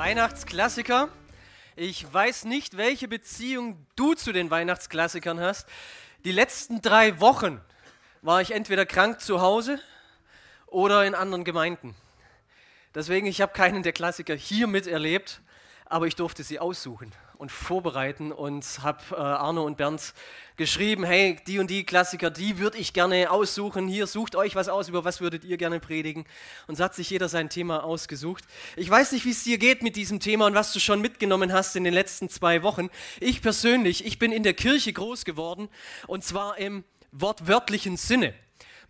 Weihnachtsklassiker. Ich weiß nicht, welche Beziehung du zu den Weihnachtsklassikern hast. Die letzten drei Wochen war ich entweder krank zu Hause oder in anderen Gemeinden. Deswegen, ich habe keinen der Klassiker hier miterlebt, aber ich durfte sie aussuchen und vorbereiten und habe äh, Arno und Bernd geschrieben, hey, die und die Klassiker, die würde ich gerne aussuchen. Hier, sucht euch was aus, über was würdet ihr gerne predigen. Und so hat sich jeder sein Thema ausgesucht. Ich weiß nicht, wie es dir geht mit diesem Thema und was du schon mitgenommen hast in den letzten zwei Wochen. Ich persönlich, ich bin in der Kirche groß geworden und zwar im wortwörtlichen Sinne.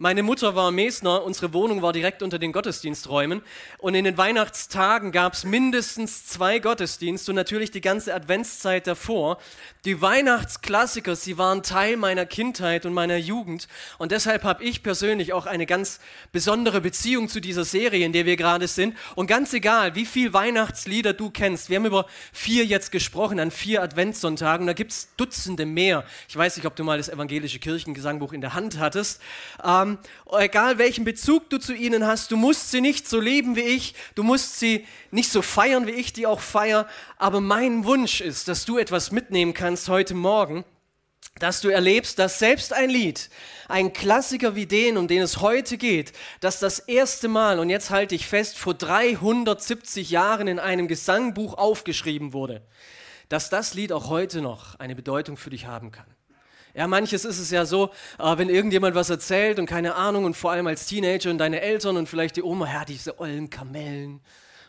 Meine Mutter war Mesner, unsere Wohnung war direkt unter den Gottesdiensträumen und in den Weihnachtstagen gab es mindestens zwei Gottesdienste und natürlich die ganze Adventszeit davor. Die Weihnachtsklassiker, sie waren Teil meiner Kindheit und meiner Jugend und deshalb habe ich persönlich auch eine ganz besondere Beziehung zu dieser Serie, in der wir gerade sind und ganz egal, wie viel Weihnachtslieder du kennst, wir haben über vier jetzt gesprochen an vier Adventssonntagen, da gibt es Dutzende mehr. Ich weiß nicht, ob du mal das evangelische Kirchengesangbuch in der Hand hattest. Ähm, haben, egal welchen Bezug du zu ihnen hast, du musst sie nicht so lieben wie ich, du musst sie nicht so feiern, wie ich die auch feiere, aber mein Wunsch ist, dass du etwas mitnehmen kannst heute Morgen, dass du erlebst, dass selbst ein Lied, ein Klassiker wie den, um den es heute geht, dass das erste Mal, und jetzt halte ich fest, vor 370 Jahren in einem Gesangbuch aufgeschrieben wurde, dass das Lied auch heute noch eine Bedeutung für dich haben kann. Ja, manches ist es ja so, äh, wenn irgendjemand was erzählt und keine Ahnung und vor allem als Teenager und deine Eltern und vielleicht die Oma, ja, diese ollen Kamellen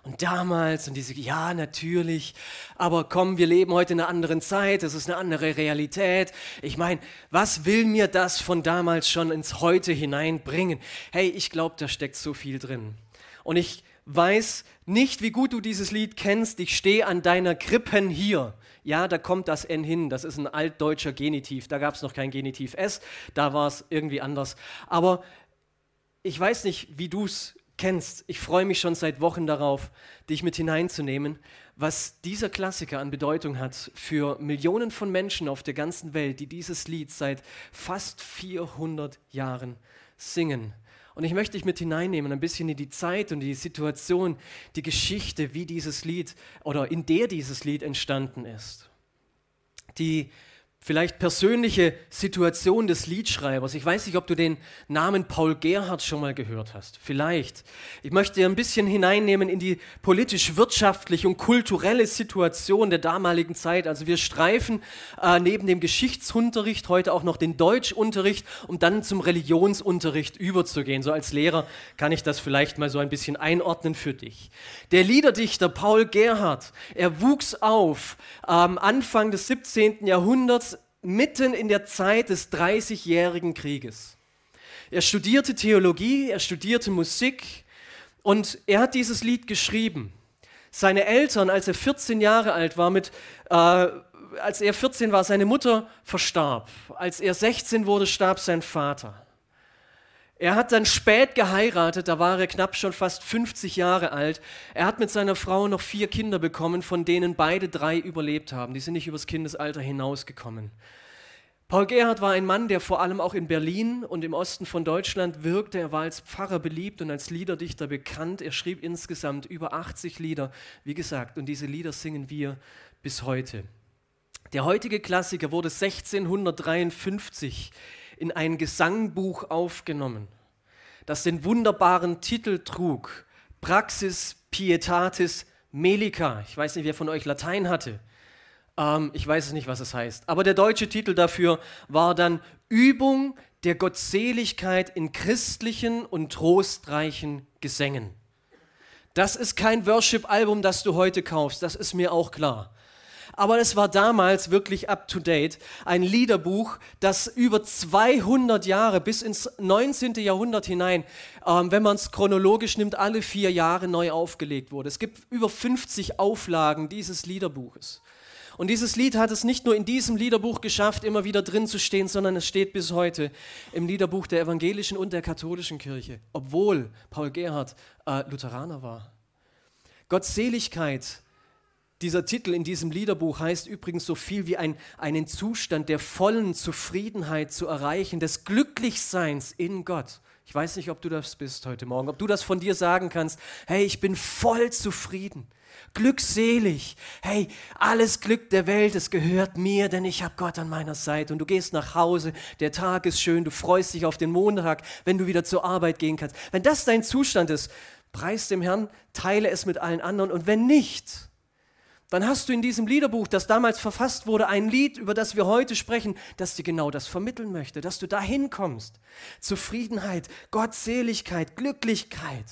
und damals und diese, ja, natürlich, aber komm, wir leben heute in einer anderen Zeit, es ist eine andere Realität. Ich meine, was will mir das von damals schon ins Heute hineinbringen? Hey, ich glaube, da steckt so viel drin. Und ich weiß nicht, wie gut du dieses Lied kennst. Ich stehe an deiner Krippen hier. Ja, da kommt das N hin. Das ist ein altdeutscher Genitiv. Da gab es noch kein Genitiv S. Da war es irgendwie anders. Aber ich weiß nicht, wie du es kennst. Ich freue mich schon seit Wochen darauf, dich mit hineinzunehmen, was dieser Klassiker an Bedeutung hat für Millionen von Menschen auf der ganzen Welt, die dieses Lied seit fast 400 Jahren singen. Und ich möchte dich mit hineinnehmen, ein bisschen in die Zeit und die Situation, die Geschichte, wie dieses Lied oder in der dieses Lied entstanden ist. Die vielleicht persönliche Situation des Liedschreibers. Ich weiß nicht, ob du den Namen Paul Gerhardt schon mal gehört hast. Vielleicht. Ich möchte ein bisschen hineinnehmen in die politisch-wirtschaftliche und kulturelle Situation der damaligen Zeit. Also wir streifen äh, neben dem Geschichtsunterricht heute auch noch den Deutschunterricht, um dann zum Religionsunterricht überzugehen. So als Lehrer kann ich das vielleicht mal so ein bisschen einordnen für dich. Der Liederdichter Paul Gerhardt, er wuchs auf am Anfang des 17. Jahrhunderts mitten in der Zeit des Dreißigjährigen Krieges. Er studierte Theologie, er studierte Musik und er hat dieses Lied geschrieben. Seine Eltern, als er 14 Jahre alt war, mit, äh, als er 14 war, seine Mutter verstarb. Als er 16 wurde, starb sein Vater. Er hat dann spät geheiratet, da war er knapp schon fast 50 Jahre alt. Er hat mit seiner Frau noch vier Kinder bekommen, von denen beide drei überlebt haben. Die sind nicht übers Kindesalter hinausgekommen. Paul Gerhard war ein Mann, der vor allem auch in Berlin und im Osten von Deutschland wirkte. Er war als Pfarrer beliebt und als Liederdichter bekannt. Er schrieb insgesamt über 80 Lieder, wie gesagt, und diese Lieder singen wir bis heute. Der heutige Klassiker wurde 1653 in ein Gesangbuch aufgenommen, das den wunderbaren Titel trug, Praxis Pietatis Melica. Ich weiß nicht, wer von euch Latein hatte. Ähm, ich weiß es nicht, was es heißt. Aber der deutsche Titel dafür war dann Übung der Gottseligkeit in christlichen und trostreichen Gesängen. Das ist kein Worship-Album, das du heute kaufst, das ist mir auch klar. Aber es war damals wirklich up-to-date. Ein Liederbuch, das über 200 Jahre bis ins 19. Jahrhundert hinein, ähm, wenn man es chronologisch nimmt, alle vier Jahre neu aufgelegt wurde. Es gibt über 50 Auflagen dieses Liederbuches. Und dieses Lied hat es nicht nur in diesem Liederbuch geschafft, immer wieder drin zu stehen, sondern es steht bis heute im Liederbuch der evangelischen und der katholischen Kirche, obwohl Paul Gerhard äh, Lutheraner war. Gottseligkeit, dieser Titel in diesem Liederbuch heißt übrigens so viel wie ein, einen Zustand der vollen Zufriedenheit zu erreichen, des Glücklichseins in Gott. Ich weiß nicht, ob du das bist heute Morgen, ob du das von dir sagen kannst, hey, ich bin voll zufrieden glückselig. Hey, alles Glück der Welt, es gehört mir, denn ich habe Gott an meiner Seite. Und du gehst nach Hause, der Tag ist schön, du freust dich auf den Montag, wenn du wieder zur Arbeit gehen kannst. Wenn das dein Zustand ist, preis dem Herrn, teile es mit allen anderen. Und wenn nicht, dann hast du in diesem Liederbuch, das damals verfasst wurde, ein Lied, über das wir heute sprechen, das dir genau das vermitteln möchte, dass du dahin kommst. Zufriedenheit, Gottseligkeit, Glücklichkeit.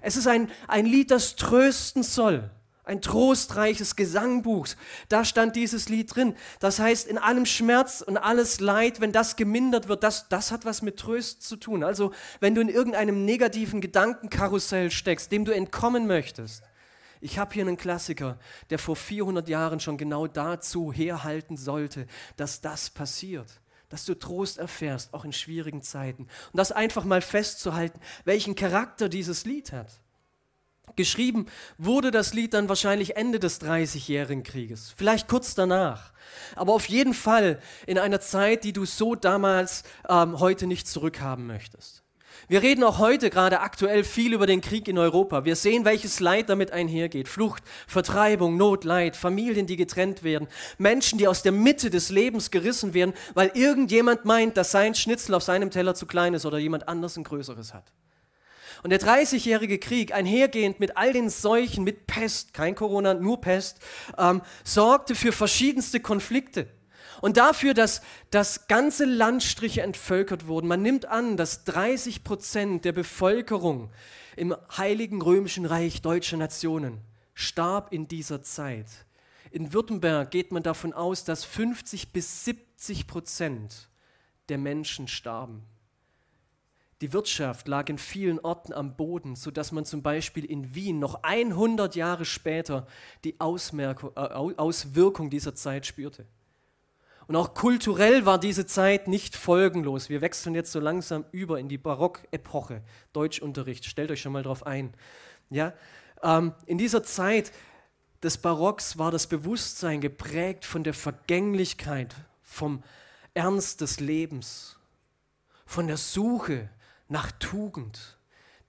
Es ist ein, ein Lied, das trösten soll. Ein trostreiches Gesangbuch. Da stand dieses Lied drin. Das heißt, in allem Schmerz und alles Leid, wenn das gemindert wird, das, das hat was mit Tröst zu tun. Also, wenn du in irgendeinem negativen Gedankenkarussell steckst, dem du entkommen möchtest. Ich habe hier einen Klassiker, der vor 400 Jahren schon genau dazu herhalten sollte, dass das passiert dass du Trost erfährst, auch in schwierigen Zeiten. Und das einfach mal festzuhalten, welchen Charakter dieses Lied hat. Geschrieben wurde das Lied dann wahrscheinlich Ende des Dreißigjährigen Krieges, vielleicht kurz danach, aber auf jeden Fall in einer Zeit, die du so damals ähm, heute nicht zurückhaben möchtest. Wir reden auch heute gerade aktuell viel über den Krieg in Europa. Wir sehen, welches Leid damit einhergeht. Flucht, Vertreibung, Not, Leid, Familien, die getrennt werden, Menschen, die aus der Mitte des Lebens gerissen werden, weil irgendjemand meint, dass sein Schnitzel auf seinem Teller zu klein ist oder jemand anders ein größeres hat. Und der 30-jährige Krieg, einhergehend mit all den Seuchen, mit Pest, kein Corona, nur Pest, ähm, sorgte für verschiedenste Konflikte und dafür, dass, dass ganze Landstriche entvölkert wurden. Man nimmt an, dass 30 Prozent der Bevölkerung im Heiligen Römischen Reich deutscher Nationen starb in dieser Zeit. In Württemberg geht man davon aus, dass 50 bis 70 Prozent der Menschen starben. Die Wirtschaft lag in vielen Orten am Boden, sodass man zum Beispiel in Wien noch 100 Jahre später die Ausmerkung, äh, Auswirkung dieser Zeit spürte. Und auch kulturell war diese Zeit nicht folgenlos. Wir wechseln jetzt so langsam über in die Barockepoche, Deutschunterricht. Stellt euch schon mal drauf ein. Ja? Ähm, in dieser Zeit des Barocks war das Bewusstsein geprägt von der Vergänglichkeit, vom Ernst des Lebens, von der Suche nach Tugend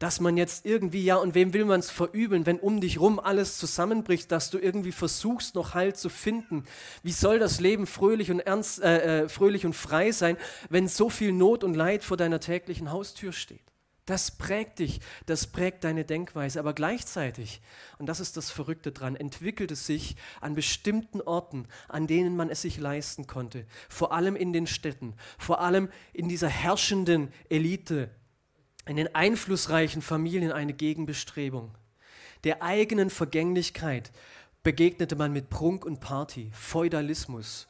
dass man jetzt irgendwie, ja, und wem will man es verübeln, wenn um dich rum alles zusammenbricht, dass du irgendwie versuchst, noch Halt zu finden. Wie soll das Leben fröhlich und ernst, äh, äh, fröhlich und frei sein, wenn so viel Not und Leid vor deiner täglichen Haustür steht? Das prägt dich, das prägt deine Denkweise, aber gleichzeitig, und das ist das Verrückte dran, entwickelt es sich an bestimmten Orten, an denen man es sich leisten konnte, vor allem in den Städten, vor allem in dieser herrschenden Elite in den einflussreichen Familien eine Gegenbestrebung. Der eigenen Vergänglichkeit begegnete man mit Prunk und Party, Feudalismus.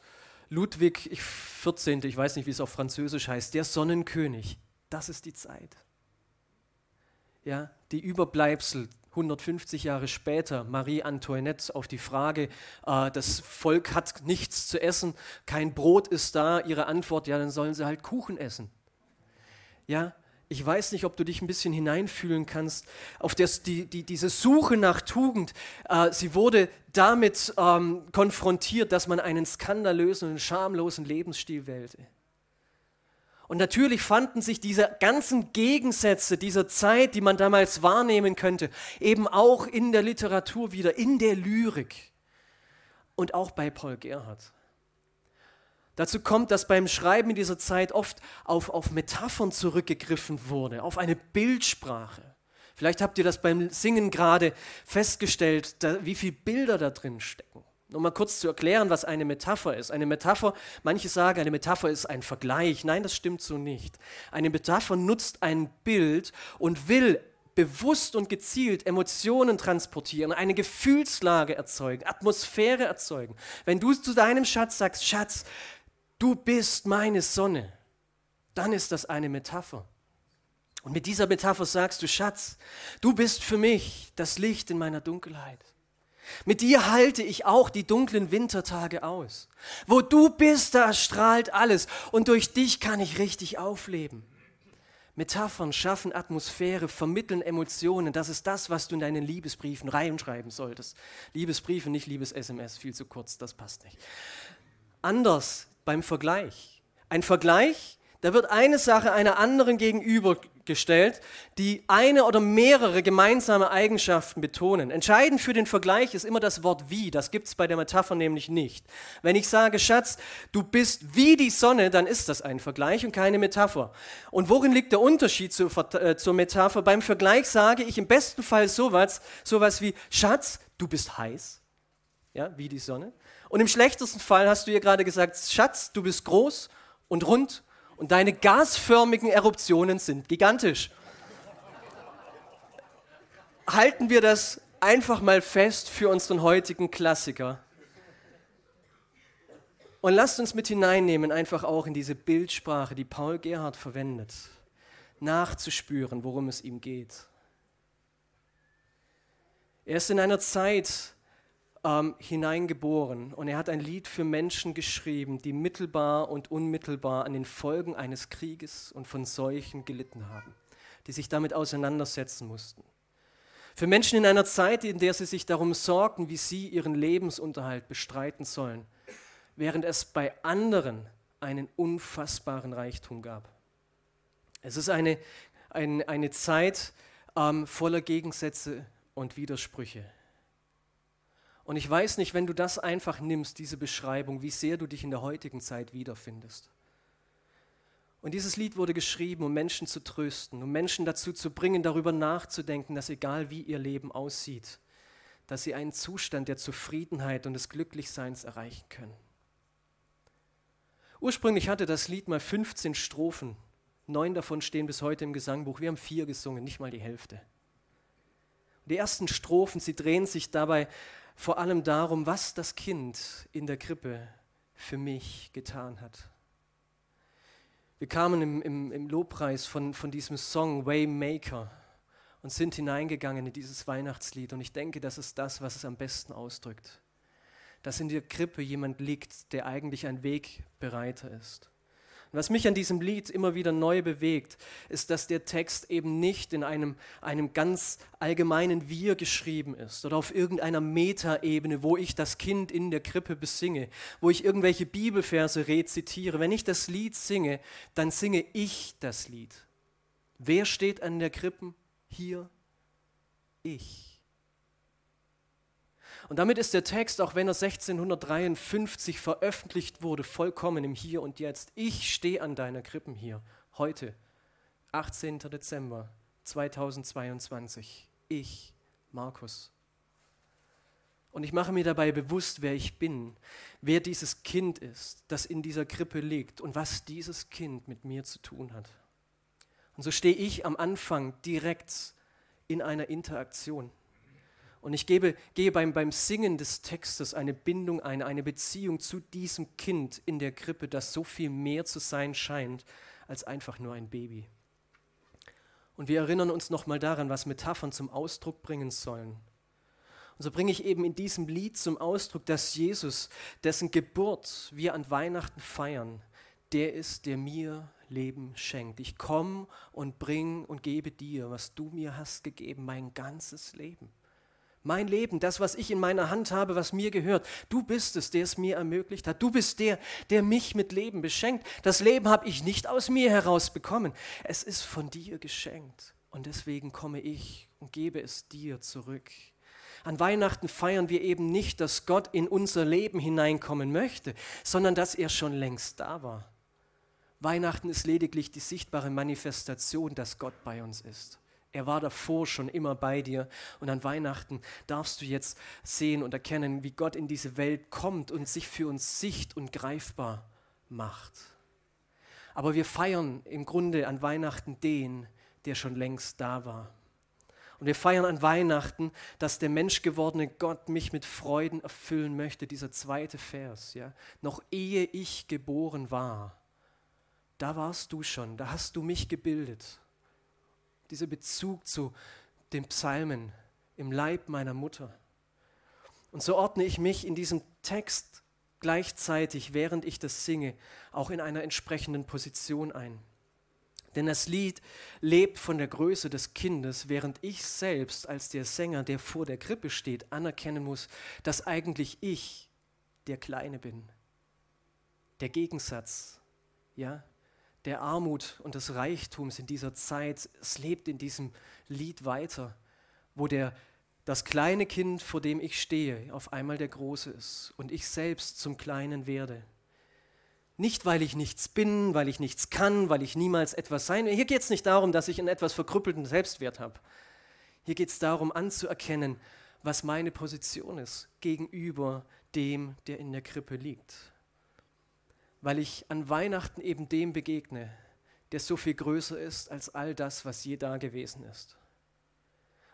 Ludwig XIV., ich weiß nicht, wie es auf Französisch heißt, der Sonnenkönig. Das ist die Zeit. Ja, die Überbleibsel 150 Jahre später, Marie Antoinette auf die Frage, äh, das Volk hat nichts zu essen, kein Brot ist da, ihre Antwort, ja, dann sollen sie halt Kuchen essen. Ja, ich weiß nicht, ob du dich ein bisschen hineinfühlen kannst, auf das, die, die, diese Suche nach Tugend. Äh, sie wurde damit ähm, konfrontiert, dass man einen skandalösen und schamlosen Lebensstil wählte. Und natürlich fanden sich diese ganzen Gegensätze dieser Zeit, die man damals wahrnehmen könnte, eben auch in der Literatur wieder, in der Lyrik und auch bei Paul Gerhardt. Dazu kommt, dass beim Schreiben in dieser Zeit oft auf, auf Metaphern zurückgegriffen wurde, auf eine Bildsprache. Vielleicht habt ihr das beim Singen gerade festgestellt, da, wie viele Bilder da drin stecken. Um mal kurz zu erklären, was eine Metapher ist. Eine Metapher, manche sagen, eine Metapher ist ein Vergleich. Nein, das stimmt so nicht. Eine Metapher nutzt ein Bild und will bewusst und gezielt Emotionen transportieren, eine Gefühlslage erzeugen, Atmosphäre erzeugen. Wenn du zu deinem Schatz sagst, Schatz, du bist meine Sonne, dann ist das eine Metapher. Und mit dieser Metapher sagst du, Schatz, du bist für mich das Licht in meiner Dunkelheit. Mit dir halte ich auch die dunklen Wintertage aus. Wo du bist, da strahlt alles und durch dich kann ich richtig aufleben. Metaphern schaffen Atmosphäre, vermitteln Emotionen. Das ist das, was du in deinen Liebesbriefen reinschreiben solltest. Liebesbriefe, nicht Liebes-SMS, viel zu kurz, das passt nicht. Anders beim Vergleich. Ein Vergleich da wird eine Sache einer anderen gegenübergestellt, die eine oder mehrere gemeinsame Eigenschaften betonen. Entscheidend für den Vergleich ist immer das Wort wie. Das gibt es bei der Metapher nämlich nicht. Wenn ich sage, Schatz, du bist wie die Sonne, dann ist das ein Vergleich und keine Metapher. Und worin liegt der Unterschied zur, äh, zur Metapher? Beim Vergleich sage ich im besten Fall sowas, sowas wie, Schatz, du bist heiß, ja, wie die Sonne. Und im schlechtesten Fall hast du ihr gerade gesagt, Schatz, du bist groß und rund und deine gasförmigen Eruptionen sind gigantisch. Halten wir das einfach mal fest für unseren heutigen Klassiker. Und lasst uns mit hineinnehmen, einfach auch in diese Bildsprache, die Paul Gerhard verwendet, nachzuspüren, worum es ihm geht. Er ist in einer Zeit, ähm, hineingeboren und er hat ein Lied für Menschen geschrieben, die mittelbar und unmittelbar an den Folgen eines Krieges und von Seuchen gelitten haben, die sich damit auseinandersetzen mussten. Für Menschen in einer Zeit, in der sie sich darum sorgten, wie sie ihren Lebensunterhalt bestreiten sollen, während es bei anderen einen unfassbaren Reichtum gab. Es ist eine, eine, eine Zeit ähm, voller Gegensätze und Widersprüche. Und ich weiß nicht, wenn du das einfach nimmst, diese Beschreibung, wie sehr du dich in der heutigen Zeit wiederfindest. Und dieses Lied wurde geschrieben, um Menschen zu trösten, um Menschen dazu zu bringen, darüber nachzudenken, dass egal wie ihr Leben aussieht, dass sie einen Zustand der Zufriedenheit und des Glücklichseins erreichen können. Ursprünglich hatte das Lied mal 15 Strophen. Neun davon stehen bis heute im Gesangbuch. Wir haben vier gesungen, nicht mal die Hälfte. Die ersten Strophen, sie drehen sich dabei vor allem darum, was das Kind in der Krippe für mich getan hat. Wir kamen im, im, im Lobpreis von, von diesem Song Waymaker und sind hineingegangen in dieses Weihnachtslied. Und ich denke, das ist das, was es am besten ausdrückt. Dass in der Krippe jemand liegt, der eigentlich ein Wegbereiter ist. Und was mich an diesem Lied immer wieder neu bewegt, ist, dass der Text eben nicht in einem, einem ganz allgemeinen Wir geschrieben ist oder auf irgendeiner Metaebene, wo ich das Kind in der Krippe besinge, wo ich irgendwelche Bibelverse rezitiere. Wenn ich das Lied singe, dann singe ich das Lied. Wer steht an der Krippe? Hier ich. Und damit ist der Text, auch wenn er 1653 veröffentlicht wurde, vollkommen im Hier und Jetzt. Ich stehe an deiner Krippen hier, heute, 18. Dezember 2022. Ich, Markus. Und ich mache mir dabei bewusst, wer ich bin, wer dieses Kind ist, das in dieser Krippe liegt und was dieses Kind mit mir zu tun hat. Und so stehe ich am Anfang direkt in einer Interaktion. Und ich gebe, gehe beim, beim Singen des Textes eine Bindung ein, eine Beziehung zu diesem Kind in der Krippe, das so viel mehr zu sein scheint als einfach nur ein Baby. Und wir erinnern uns nochmal daran, was Metaphern zum Ausdruck bringen sollen. Und so bringe ich eben in diesem Lied zum Ausdruck, dass Jesus, dessen Geburt wir an Weihnachten feiern, der ist, der mir Leben schenkt. Ich komme und bringe und gebe dir, was du mir hast gegeben, mein ganzes Leben. Mein Leben, das, was ich in meiner Hand habe, was mir gehört. Du bist es, der es mir ermöglicht hat. Du bist der, der mich mit Leben beschenkt. Das Leben habe ich nicht aus mir heraus bekommen. Es ist von dir geschenkt. Und deswegen komme ich und gebe es dir zurück. An Weihnachten feiern wir eben nicht, dass Gott in unser Leben hineinkommen möchte, sondern dass er schon längst da war. Weihnachten ist lediglich die sichtbare Manifestation, dass Gott bei uns ist. Er war davor schon immer bei dir. Und an Weihnachten darfst du jetzt sehen und erkennen, wie Gott in diese Welt kommt und sich für uns sicht und greifbar macht. Aber wir feiern im Grunde an Weihnachten den, der schon längst da war. Und wir feiern an Weihnachten, dass der menschgewordene Gott mich mit Freuden erfüllen möchte. Dieser zweite Vers, ja. Noch ehe ich geboren war, da warst du schon, da hast du mich gebildet. Dieser Bezug zu den Psalmen im Leib meiner Mutter. Und so ordne ich mich in diesem Text gleichzeitig, während ich das singe, auch in einer entsprechenden Position ein. Denn das Lied lebt von der Größe des Kindes, während ich selbst als der Sänger, der vor der Krippe steht, anerkennen muss, dass eigentlich ich der Kleine bin. Der Gegensatz, ja, der Armut und des Reichtums in dieser Zeit, es lebt in diesem Lied weiter, wo der, das kleine Kind, vor dem ich stehe, auf einmal der Große ist und ich selbst zum Kleinen werde. Nicht, weil ich nichts bin, weil ich nichts kann, weil ich niemals etwas sein will. Hier geht es nicht darum, dass ich einen etwas verkrüppelten Selbstwert habe. Hier geht es darum, anzuerkennen, was meine Position ist gegenüber dem, der in der Krippe liegt. Weil ich an Weihnachten eben dem begegne, der so viel größer ist als all das, was je da gewesen ist.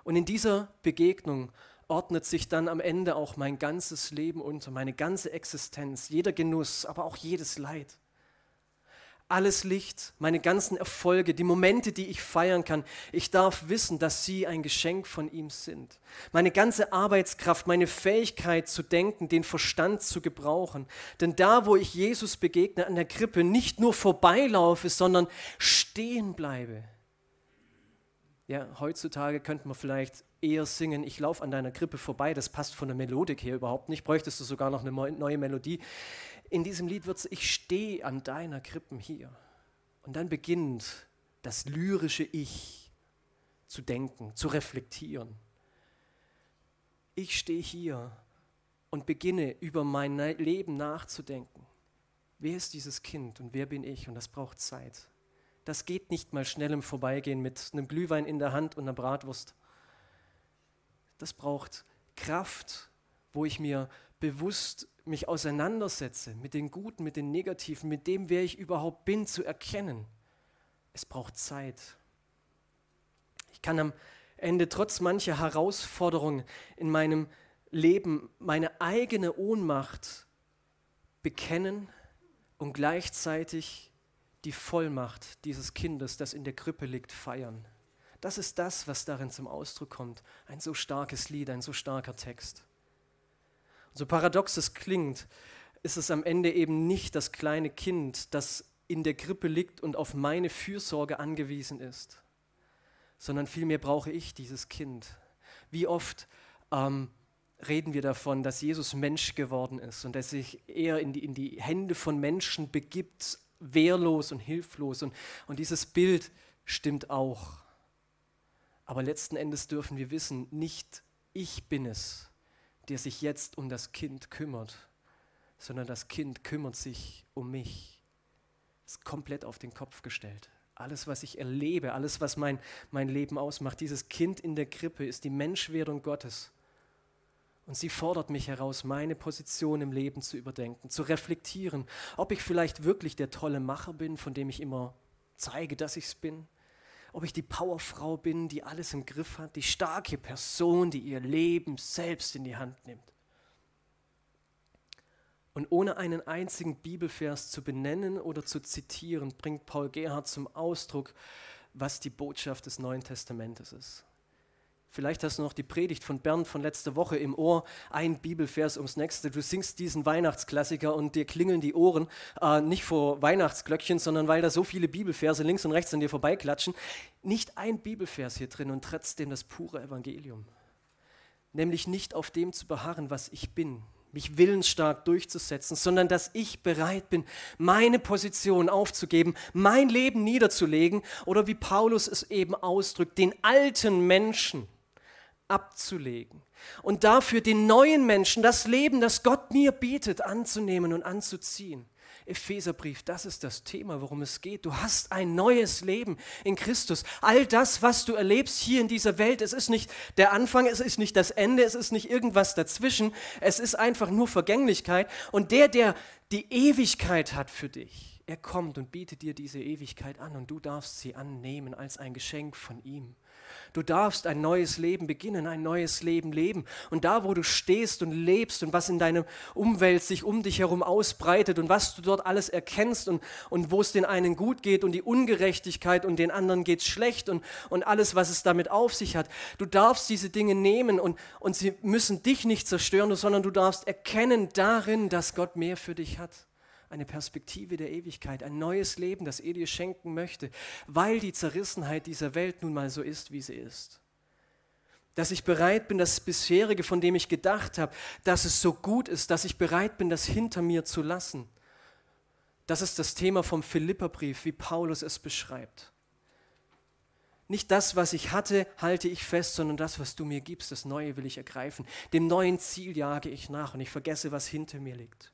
Und in dieser Begegnung ordnet sich dann am Ende auch mein ganzes Leben unter, meine ganze Existenz, jeder Genuss, aber auch jedes Leid. Alles Licht, meine ganzen Erfolge, die Momente, die ich feiern kann. Ich darf wissen, dass sie ein Geschenk von ihm sind. Meine ganze Arbeitskraft, meine Fähigkeit zu denken, den Verstand zu gebrauchen. Denn da, wo ich Jesus begegne an der Krippe, nicht nur vorbeilaufe, sondern stehen bleibe. Ja, heutzutage könnte man vielleicht eher singen, ich laufe an deiner Krippe vorbei, das passt von der Melodik her überhaupt nicht, bräuchtest du sogar noch eine neue Melodie. In diesem Lied wird es, ich stehe an deiner Krippen hier. Und dann beginnt das lyrische Ich zu denken, zu reflektieren. Ich stehe hier und beginne über mein Leben nachzudenken. Wer ist dieses Kind und wer bin ich? Und das braucht Zeit. Das geht nicht mal schnell im Vorbeigehen mit einem Glühwein in der Hand und einer Bratwurst das braucht Kraft, wo ich mir bewusst mich auseinandersetze mit den Guten, mit den Negativen, mit dem, wer ich überhaupt bin, zu erkennen. Es braucht Zeit. Ich kann am Ende trotz mancher Herausforderungen in meinem Leben meine eigene Ohnmacht bekennen und gleichzeitig die Vollmacht dieses Kindes, das in der Krippe liegt, feiern. Das ist das, was darin zum Ausdruck kommt. Ein so starkes Lied, ein so starker Text. So paradox es klingt, ist es am Ende eben nicht das kleine Kind, das in der Krippe liegt und auf meine Fürsorge angewiesen ist, sondern vielmehr brauche ich dieses Kind. Wie oft ähm, reden wir davon, dass Jesus Mensch geworden ist und dass sich eher in die, in die Hände von Menschen begibt, wehrlos und hilflos. Und, und dieses Bild stimmt auch. Aber letzten Endes dürfen wir wissen, nicht ich bin es, der sich jetzt um das Kind kümmert, sondern das Kind kümmert sich um mich. Ist komplett auf den Kopf gestellt. Alles, was ich erlebe, alles, was mein, mein Leben ausmacht, dieses Kind in der Krippe ist die Menschwerdung Gottes. Und sie fordert mich heraus, meine Position im Leben zu überdenken, zu reflektieren, ob ich vielleicht wirklich der tolle Macher bin, von dem ich immer zeige, dass ich es bin, ob ich die Powerfrau bin, die alles im Griff hat, die starke Person, die ihr Leben selbst in die Hand nimmt. Und ohne einen einzigen Bibelvers zu benennen oder zu zitieren, bringt Paul Gerhard zum Ausdruck, was die Botschaft des Neuen Testamentes ist. Vielleicht hast du noch die Predigt von Bernd von letzter Woche im Ohr, ein Bibelvers ums nächste. Du singst diesen Weihnachtsklassiker und dir klingeln die Ohren, äh, nicht vor Weihnachtsglöckchen, sondern weil da so viele Bibelverse links und rechts an dir vorbeiklatschen. Nicht ein Bibelvers hier drin und trotzdem das pure Evangelium. Nämlich nicht auf dem zu beharren, was ich bin, mich willensstark durchzusetzen, sondern dass ich bereit bin, meine Position aufzugeben, mein Leben niederzulegen oder wie Paulus es eben ausdrückt, den alten Menschen abzulegen und dafür den neuen Menschen das Leben, das Gott mir bietet, anzunehmen und anzuziehen. Epheserbrief, das ist das Thema, worum es geht. Du hast ein neues Leben in Christus. All das, was du erlebst hier in dieser Welt, es ist nicht der Anfang, es ist nicht das Ende, es ist nicht irgendwas dazwischen, es ist einfach nur Vergänglichkeit. Und der, der die Ewigkeit hat für dich, er kommt und bietet dir diese Ewigkeit an und du darfst sie annehmen als ein Geschenk von ihm. Du darfst ein neues Leben beginnen, ein neues Leben leben. Und da, wo du stehst und lebst und was in deiner Umwelt sich um dich herum ausbreitet und was du dort alles erkennst und, und wo es den einen gut geht und die Ungerechtigkeit und den anderen geht es schlecht und, und alles, was es damit auf sich hat. Du darfst diese Dinge nehmen und, und sie müssen dich nicht zerstören, sondern du darfst erkennen darin, dass Gott mehr für dich hat eine Perspektive der Ewigkeit, ein neues Leben, das er dir schenken möchte, weil die Zerrissenheit dieser Welt nun mal so ist, wie sie ist. Dass ich bereit bin, das bisherige, von dem ich gedacht habe, dass es so gut ist, dass ich bereit bin, das hinter mir zu lassen. Das ist das Thema vom Philipperbrief, wie Paulus es beschreibt. Nicht das, was ich hatte, halte ich fest, sondern das, was du mir gibst, das Neue will ich ergreifen. Dem neuen Ziel jage ich nach und ich vergesse, was hinter mir liegt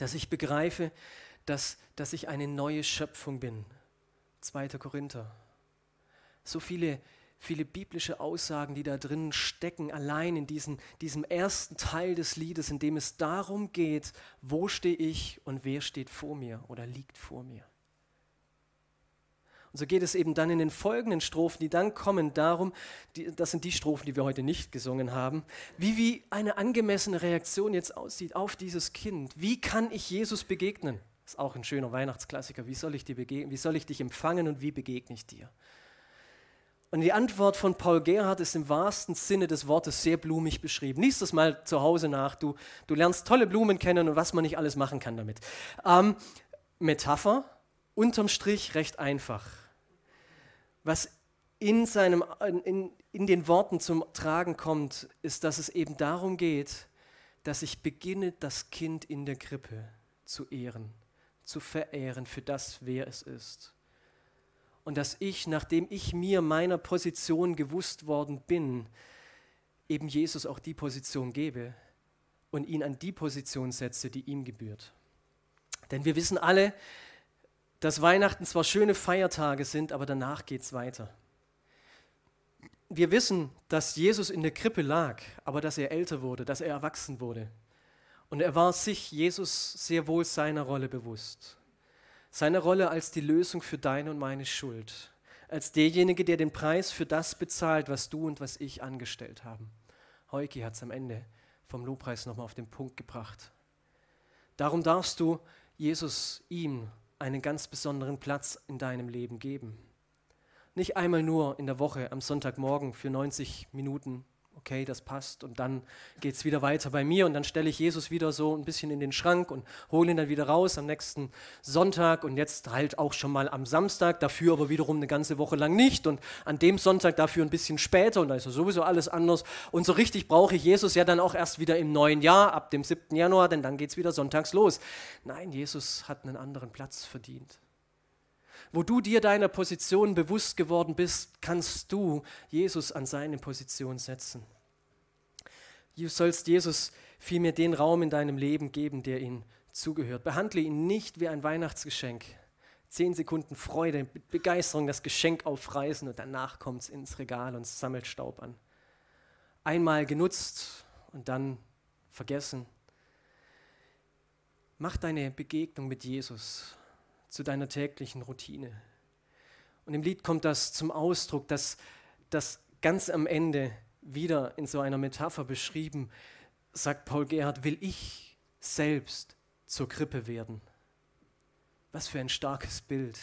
dass ich begreife, dass, dass ich eine neue Schöpfung bin. 2. Korinther. So viele, viele biblische Aussagen, die da drin stecken, allein in diesen, diesem ersten Teil des Liedes, in dem es darum geht, wo stehe ich und wer steht vor mir oder liegt vor mir. Und so geht es eben dann in den folgenden Strophen, die dann kommen, darum, die, das sind die Strophen, die wir heute nicht gesungen haben, wie, wie eine angemessene Reaktion jetzt aussieht auf dieses Kind. Wie kann ich Jesus begegnen? Das ist auch ein schöner Weihnachtsklassiker. Wie soll ich, dir begegnen? wie soll ich dich empfangen und wie begegne ich dir? Und die Antwort von Paul Gerhardt ist im wahrsten Sinne des Wortes sehr blumig beschrieben. Lies das mal zu Hause nach. Du, du lernst tolle Blumen kennen und was man nicht alles machen kann damit. Ähm, Metapher, unterm Strich recht einfach was in, seinem, in, in den Worten zum Tragen kommt, ist, dass es eben darum geht, dass ich beginne, das Kind in der Krippe zu ehren, zu verehren für das, wer es ist. Und dass ich, nachdem ich mir meiner Position gewusst worden bin, eben Jesus auch die Position gebe und ihn an die Position setze, die ihm gebührt. Denn wir wissen alle, dass Weihnachten zwar schöne Feiertage sind, aber danach geht es weiter. Wir wissen, dass Jesus in der Krippe lag, aber dass er älter wurde, dass er erwachsen wurde. Und er war sich, Jesus, sehr wohl seiner Rolle bewusst. Seine Rolle als die Lösung für deine und meine Schuld. Als derjenige, der den Preis für das bezahlt, was du und was ich angestellt haben. Heuki hat es am Ende vom Lobpreis nochmal auf den Punkt gebracht. Darum darfst du Jesus ihm einen ganz besonderen Platz in deinem Leben geben. Nicht einmal nur in der Woche am Sonntagmorgen für 90 Minuten okay, das passt und dann geht es wieder weiter bei mir und dann stelle ich Jesus wieder so ein bisschen in den Schrank und hole ihn dann wieder raus am nächsten Sonntag und jetzt halt auch schon mal am Samstag, dafür aber wiederum eine ganze Woche lang nicht und an dem Sonntag dafür ein bisschen später und da ist sowieso alles anders und so richtig brauche ich Jesus ja dann auch erst wieder im neuen Jahr, ab dem 7. Januar, denn dann geht es wieder sonntags los. Nein, Jesus hat einen anderen Platz verdient. Wo du dir deiner Position bewusst geworden bist, kannst du Jesus an seine Position setzen. Du sollst Jesus vielmehr den Raum in deinem Leben geben, der ihm zugehört. Behandle ihn nicht wie ein Weihnachtsgeschenk. Zehn Sekunden Freude, Begeisterung, das Geschenk aufreißen und danach kommt es ins Regal und sammelt Staub an. Einmal genutzt und dann vergessen. Mach deine Begegnung mit Jesus zu deiner täglichen Routine. Und im Lied kommt das zum Ausdruck, dass das ganz am Ende wieder in so einer Metapher beschrieben, sagt Paul Gerhard, will ich selbst zur Krippe werden. Was für ein starkes Bild.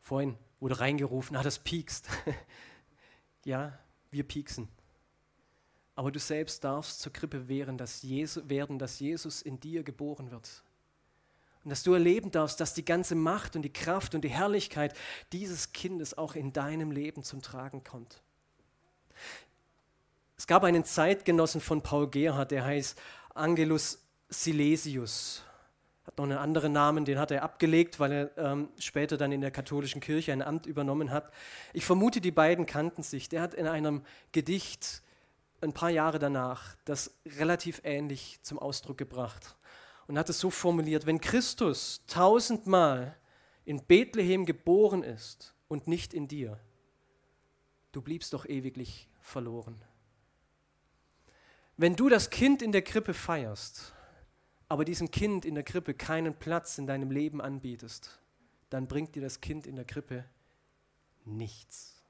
Vorhin wurde reingerufen, ah, das piekst. ja, wir pieksen. Aber du selbst darfst zur Krippe werden dass, Jesus, werden, dass Jesus in dir geboren wird. Und dass du erleben darfst, dass die ganze Macht und die Kraft und die Herrlichkeit dieses Kindes auch in deinem Leben zum Tragen kommt. Es gab einen Zeitgenossen von Paul Gerhard, der heißt Angelus Silesius. Hat noch einen anderen Namen, den hat er abgelegt, weil er ähm, später dann in der katholischen Kirche ein Amt übernommen hat. Ich vermute, die beiden kannten sich. Der hat in einem Gedicht ein paar Jahre danach das relativ ähnlich zum Ausdruck gebracht und hat es so formuliert, wenn Christus tausendmal in Bethlehem geboren ist und nicht in dir, du bliebst doch ewiglich verloren. Wenn du das Kind in der Krippe feierst, aber diesem Kind in der Krippe keinen Platz in deinem Leben anbietest, dann bringt dir das Kind in der Krippe nichts.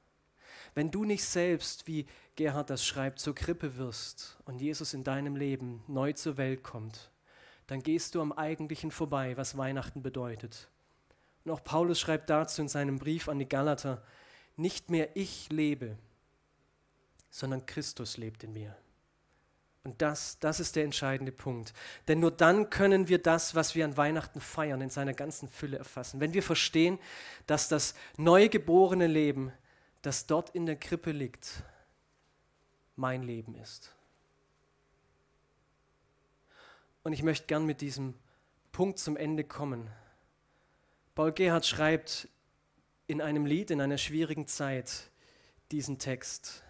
Wenn du nicht selbst, wie Gerhard das schreibt, zur Krippe wirst und Jesus in deinem Leben neu zur Welt kommt, dann gehst du am Eigentlichen vorbei, was Weihnachten bedeutet. Und auch Paulus schreibt dazu in seinem Brief an die Galater, nicht mehr ich lebe, sondern Christus lebt in mir. Und das, das ist der entscheidende Punkt. Denn nur dann können wir das, was wir an Weihnachten feiern, in seiner ganzen Fülle erfassen. Wenn wir verstehen, dass das neugeborene Leben das dort in der Krippe liegt, mein Leben ist. Und ich möchte gern mit diesem Punkt zum Ende kommen. Paul Gerhard schreibt in einem Lied in einer schwierigen Zeit diesen Text.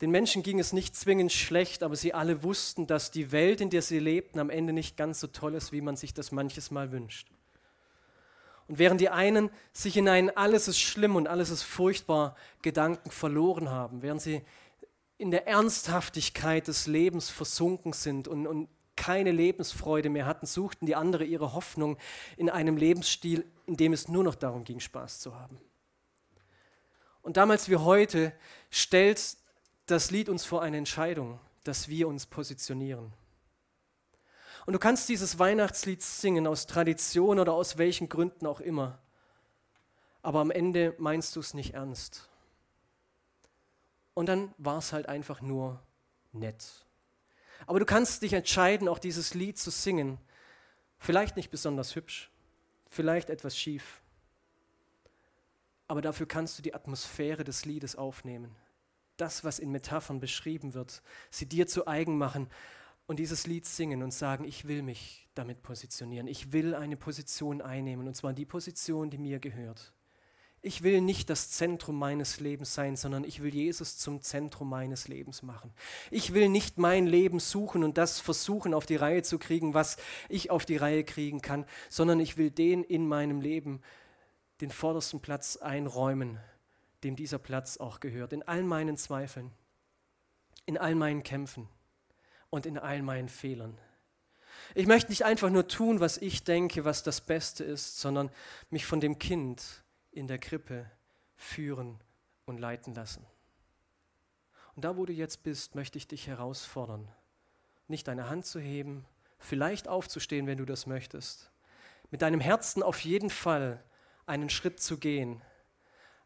Den Menschen ging es nicht zwingend schlecht, aber sie alle wussten, dass die Welt, in der sie lebten, am Ende nicht ganz so toll ist, wie man sich das manches Mal wünscht. Und während die einen sich in einen alles ist schlimm und alles ist furchtbar Gedanken verloren haben, während sie in der Ernsthaftigkeit des Lebens versunken sind und, und keine Lebensfreude mehr hatten, suchten die andere ihre Hoffnung in einem Lebensstil, in dem es nur noch darum ging, Spaß zu haben. Und damals wie heute stellt das Lied uns vor eine Entscheidung, dass wir uns positionieren. Und du kannst dieses Weihnachtslied singen aus Tradition oder aus welchen Gründen auch immer. Aber am Ende meinst du es nicht ernst. Und dann war es halt einfach nur nett. Aber du kannst dich entscheiden, auch dieses Lied zu singen. Vielleicht nicht besonders hübsch, vielleicht etwas schief. Aber dafür kannst du die Atmosphäre des Liedes aufnehmen. Das, was in Metaphern beschrieben wird, sie dir zu eigen machen und dieses Lied singen und sagen, ich will mich damit positionieren. Ich will eine Position einnehmen, und zwar die Position, die mir gehört. Ich will nicht das Zentrum meines Lebens sein, sondern ich will Jesus zum Zentrum meines Lebens machen. Ich will nicht mein Leben suchen und das versuchen auf die Reihe zu kriegen, was ich auf die Reihe kriegen kann, sondern ich will den in meinem Leben den vordersten Platz einräumen, dem dieser Platz auch gehört, in all meinen Zweifeln, in all meinen Kämpfen und in all meinen Fehlern. Ich möchte nicht einfach nur tun, was ich denke, was das Beste ist, sondern mich von dem Kind in der Krippe führen und leiten lassen. Und da, wo du jetzt bist, möchte ich dich herausfordern, nicht deine Hand zu heben, vielleicht aufzustehen, wenn du das möchtest, mit deinem Herzen auf jeden Fall einen Schritt zu gehen,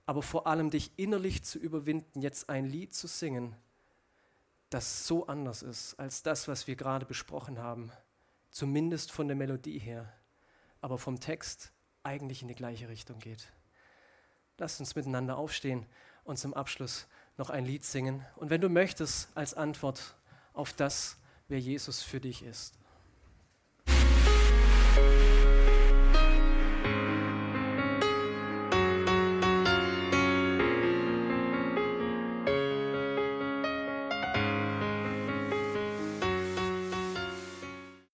aber vor allem dich innerlich zu überwinden, jetzt ein Lied zu singen, das so anders ist als das, was wir gerade besprochen haben, zumindest von der Melodie her, aber vom Text eigentlich in die gleiche Richtung geht. Lasst uns miteinander aufstehen und zum Abschluss noch ein Lied singen. Und wenn du möchtest, als Antwort auf das, wer Jesus für dich ist. Musik